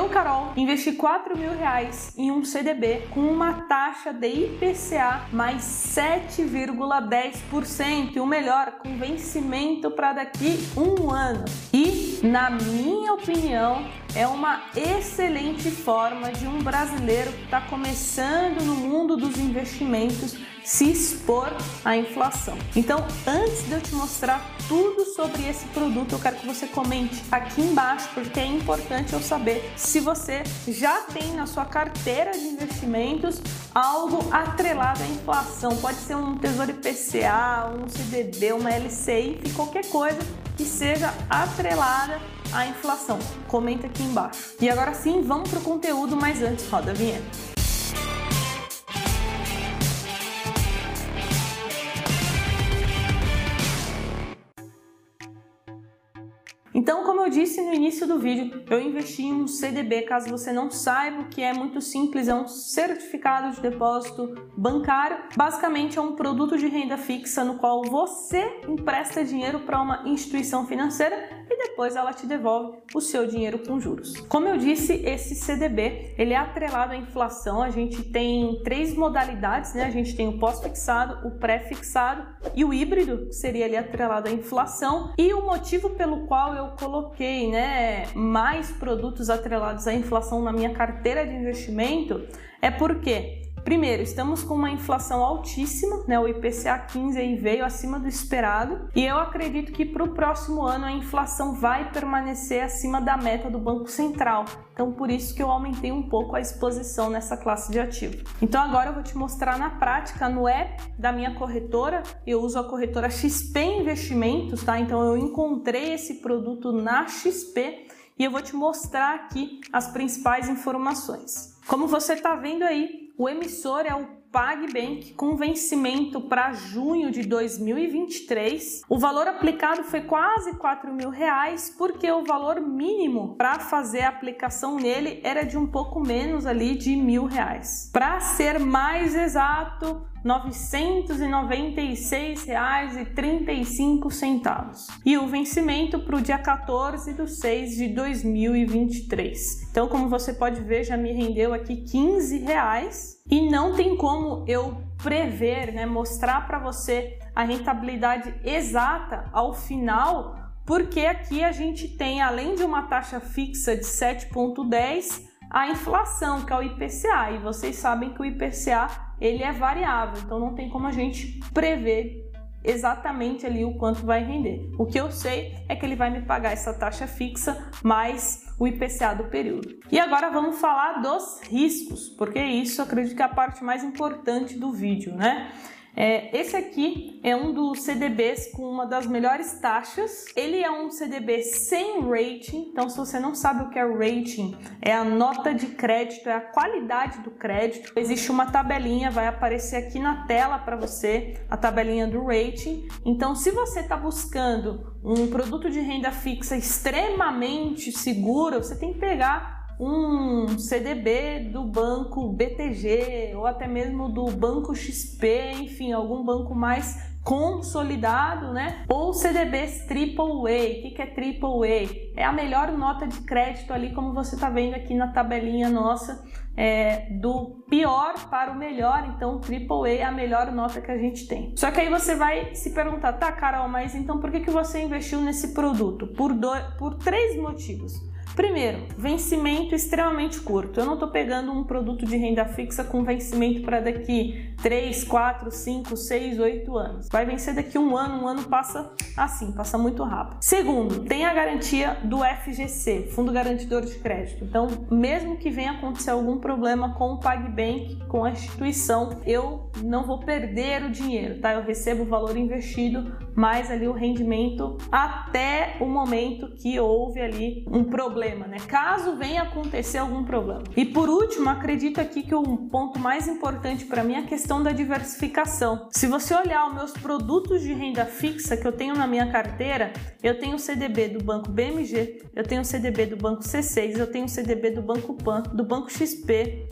Eu, Carol, investi 4 mil reais em um CDB com uma taxa de IPCA mais 7,10% e o melhor, com vencimento para daqui um ano. E, na minha opinião, é uma excelente forma de um brasileiro que está começando no mundo dos investimentos se expor à inflação. Então, antes de eu te mostrar tudo sobre esse produto, eu quero que você comente aqui embaixo, porque é importante eu saber se você já tem na sua carteira de investimentos algo atrelado à inflação. Pode ser um Tesouro IPCA, um CDB, uma LCI, qualquer coisa que seja atrelada à inflação. Comenta aqui embaixo. E agora sim, vamos para o conteúdo, mas antes roda a vinheta. Então, como eu disse no início do vídeo, eu investi em um CDB. Caso você não saiba o que é muito simples, é um certificado de depósito bancário. Basicamente, é um produto de renda fixa no qual você empresta dinheiro para uma instituição financeira depois ela te devolve o seu dinheiro com juros. Como eu disse, esse CDB ele é atrelado à inflação. A gente tem três modalidades, né? A gente tem o pós-fixado, o pré-fixado e o híbrido, que seria ali atrelado à inflação. E o motivo pelo qual eu coloquei, né, mais produtos atrelados à inflação na minha carteira de investimento é porque Primeiro, estamos com uma inflação altíssima, né? O IPCA 15 aí veio acima do esperado, e eu acredito que para o próximo ano a inflação vai permanecer acima da meta do Banco Central. Então, por isso que eu aumentei um pouco a exposição nessa classe de ativo. Então, agora eu vou te mostrar na prática no app da minha corretora. Eu uso a corretora XP Investimentos, tá? Então, eu encontrei esse produto na XP e eu vou te mostrar aqui as principais informações. Como você está vendo aí, o emissor é o PagBank com vencimento para junho de 2023. O valor aplicado foi quase 4 mil reais, porque o valor mínimo para fazer a aplicação nele era de um pouco menos ali de mil reais. Para ser mais exato, 996,35. E o vencimento para o dia 14 de 6 de 2023. Então, como você pode ver, já me rendeu aqui 15 reais e não tem como eu prever, né, mostrar para você a rentabilidade exata ao final, porque aqui a gente tem, além de uma taxa fixa de 7,10, a inflação, que é o IPCA, e vocês sabem que o IPCA ele é variável, então não tem como a gente prever exatamente ali o quanto vai render. O que eu sei é que ele vai me pagar essa taxa fixa mais o IPCA do período. E agora vamos falar dos riscos, porque isso acredito que é a parte mais importante do vídeo, né? É, esse aqui é um dos CDBs com uma das melhores taxas. Ele é um CDB sem rating, então se você não sabe o que é rating, é a nota de crédito, é a qualidade do crédito. Existe uma tabelinha, vai aparecer aqui na tela para você a tabelinha do rating. Então, se você está buscando um produto de renda fixa extremamente seguro, você tem que pegar um CDB do banco BTG ou até mesmo do banco XP, enfim, algum banco mais consolidado, né? Ou CDBs AAA. O que é AAA? É a melhor nota de crédito ali, como você está vendo aqui na tabelinha nossa, é, do pior para o melhor. Então, AAA é a melhor nota que a gente tem. Só que aí você vai se perguntar, tá, Carol, mas então por que, que você investiu nesse produto? Por, dois, por três motivos. Primeiro, vencimento extremamente curto. Eu não estou pegando um produto de renda fixa com vencimento para daqui 3, 4, 5, 6, 8 anos. Vai vencer daqui um ano, um ano passa assim, passa muito rápido. Segundo, tem a garantia do FGC, Fundo Garantidor de Crédito. Então, mesmo que venha acontecer algum problema com o PagBank, com a instituição, eu não vou perder o dinheiro, tá? Eu recebo o valor investido, mais ali o rendimento até o momento que houve ali um problema problema, né? Caso venha acontecer algum problema. E por último, acredito aqui que o ponto mais importante para mim é a questão da diversificação. Se você olhar os meus produtos de renda fixa que eu tenho na minha carteira, eu tenho o CDB do Banco BMG, eu tenho o CDB do Banco C6, eu tenho o CDB do Banco Pan, do Banco XP,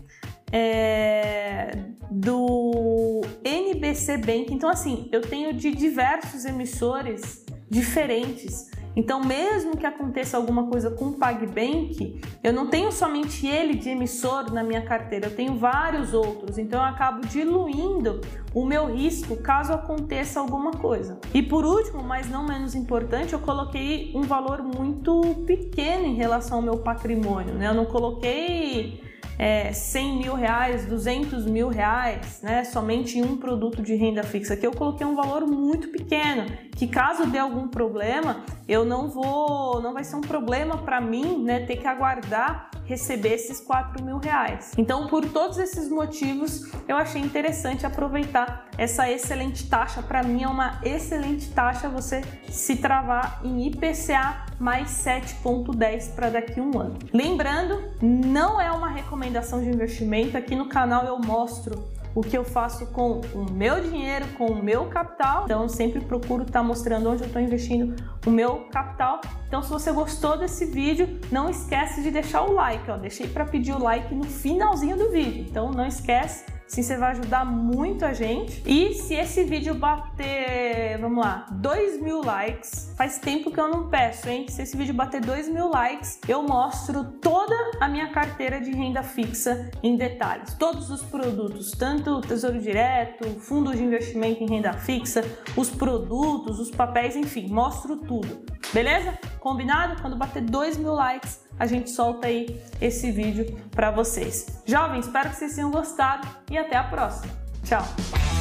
é, do NBC Bank. Então, assim, eu tenho de diversos emissores diferentes Então, mesmo que aconteça alguma coisa com o PagBank, eu não tenho somente ele de emissor na minha carteira, eu tenho vários outros. Então, eu acabo diluindo o meu risco caso aconteça alguma coisa. E por último, mas não menos importante, eu coloquei um valor muito pequeno em relação ao meu patrimônio. Né? Eu não coloquei é, 100 mil reais, 200 mil reais, né, somente em um produto de renda fixa. Aqui eu coloquei um valor muito pequeno, que caso dê algum problema, eu não vou, não vai ser um problema para mim, né, ter que aguardar receber esses 4 mil reais. Então, por todos esses motivos, eu achei interessante aproveitar essa excelente taxa. Para mim, é uma excelente taxa você se travar em IPCA mais 7,10 para daqui a um ano. Lembrando, não é uma recomendação de investimento. Aqui no canal eu mostro o que eu faço com o meu dinheiro, com o meu capital. Então, eu sempre procuro estar tá mostrando onde eu estou investindo o meu capital. Então, se você gostou desse vídeo, não esquece de deixar o like. Ó. Deixei para pedir o like no finalzinho do vídeo. Então, não esquece Sim, você vai ajudar muito a gente. E se esse vídeo bater, vamos lá, 2 mil likes, faz tempo que eu não peço, hein? Se esse vídeo bater 2 mil likes, eu mostro toda a minha carteira de renda fixa em detalhes. Todos os produtos, tanto Tesouro Direto, fundos de investimento em renda fixa, os produtos, os papéis, enfim, mostro tudo. Beleza? Combinado? Quando bater 2 mil likes, a gente solta aí esse vídeo para vocês. Jovens, espero que vocês tenham gostado e até a próxima. Tchau!